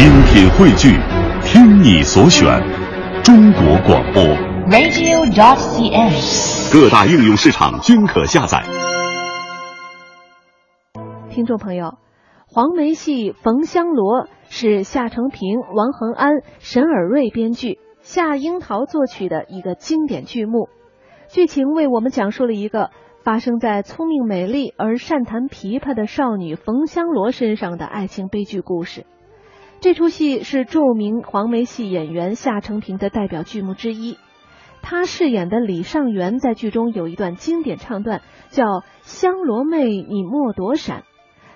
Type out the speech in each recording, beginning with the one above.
精品汇聚，听你所选，中国广播。radio.cn。各大应用市场均可下载。听众朋友，黄梅戏《冯香罗》是夏承平、王恒安、沈尔瑞编剧，夏樱桃作曲的一个经典剧目。剧情为我们讲述了一个发生在聪明美丽而善弹琵琶的少女冯香罗身上的爱情悲剧故事。这出戏是著名黄梅戏演员夏承平的代表剧目之一。他饰演的李尚元在剧中有一段经典唱段，叫“香罗妹，你莫躲闪”。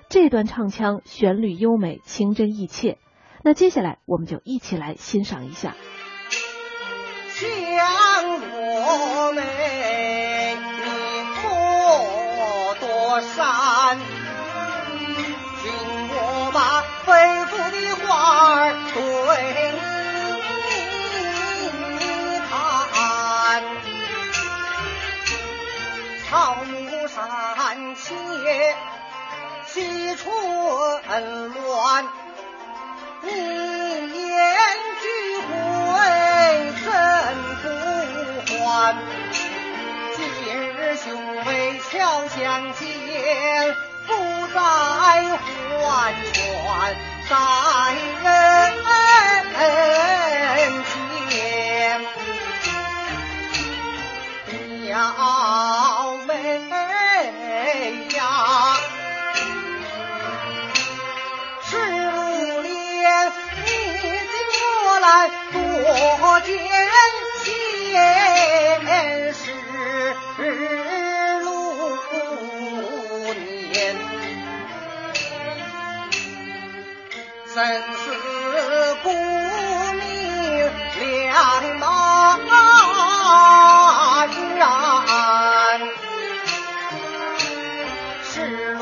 这段唱腔旋律优美，情真意切。那接下来我们就一起来欣赏一下。香罗妹，你莫躲闪，听我很乱，一言俱毁真不还。今日兄妹俏相见，不再还权在人间。表妹呀，是如莲，你今我来多见现不明两茫然。十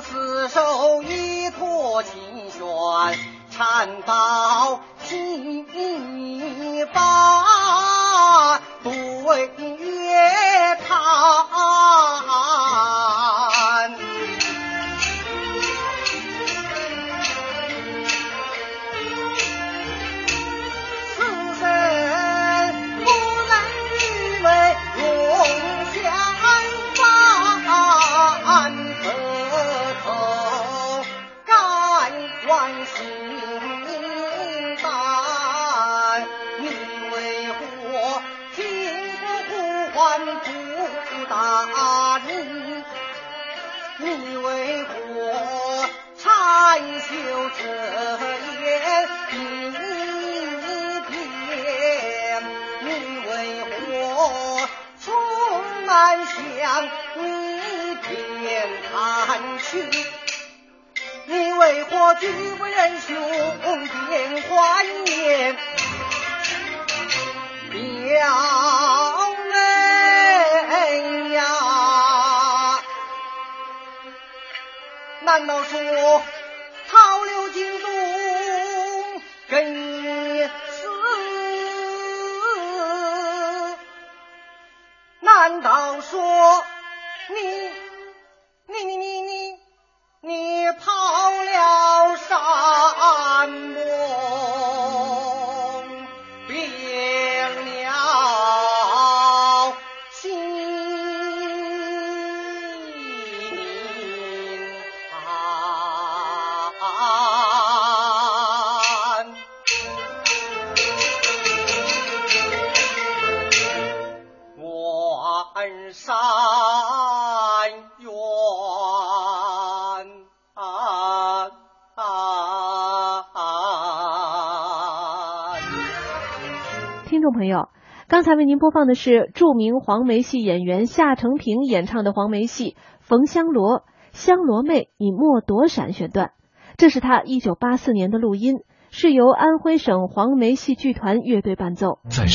心相厮守，一托琴弦，缠到心淡？你为何听我呼唤不答你？你为何禅修这言一遍？你为何从南向你偏看去？为何举不仁兄变幻言？表妹呀！难道说逃流京东跟你死？难道说山远听众朋友，刚才为您播放的是著名黄梅戏演员夏承平演唱的黄梅戏《冯香罗》，香罗妹，你莫躲闪选段。这是他一九八四年的录音，是由安徽省黄梅戏剧团乐队伴奏。在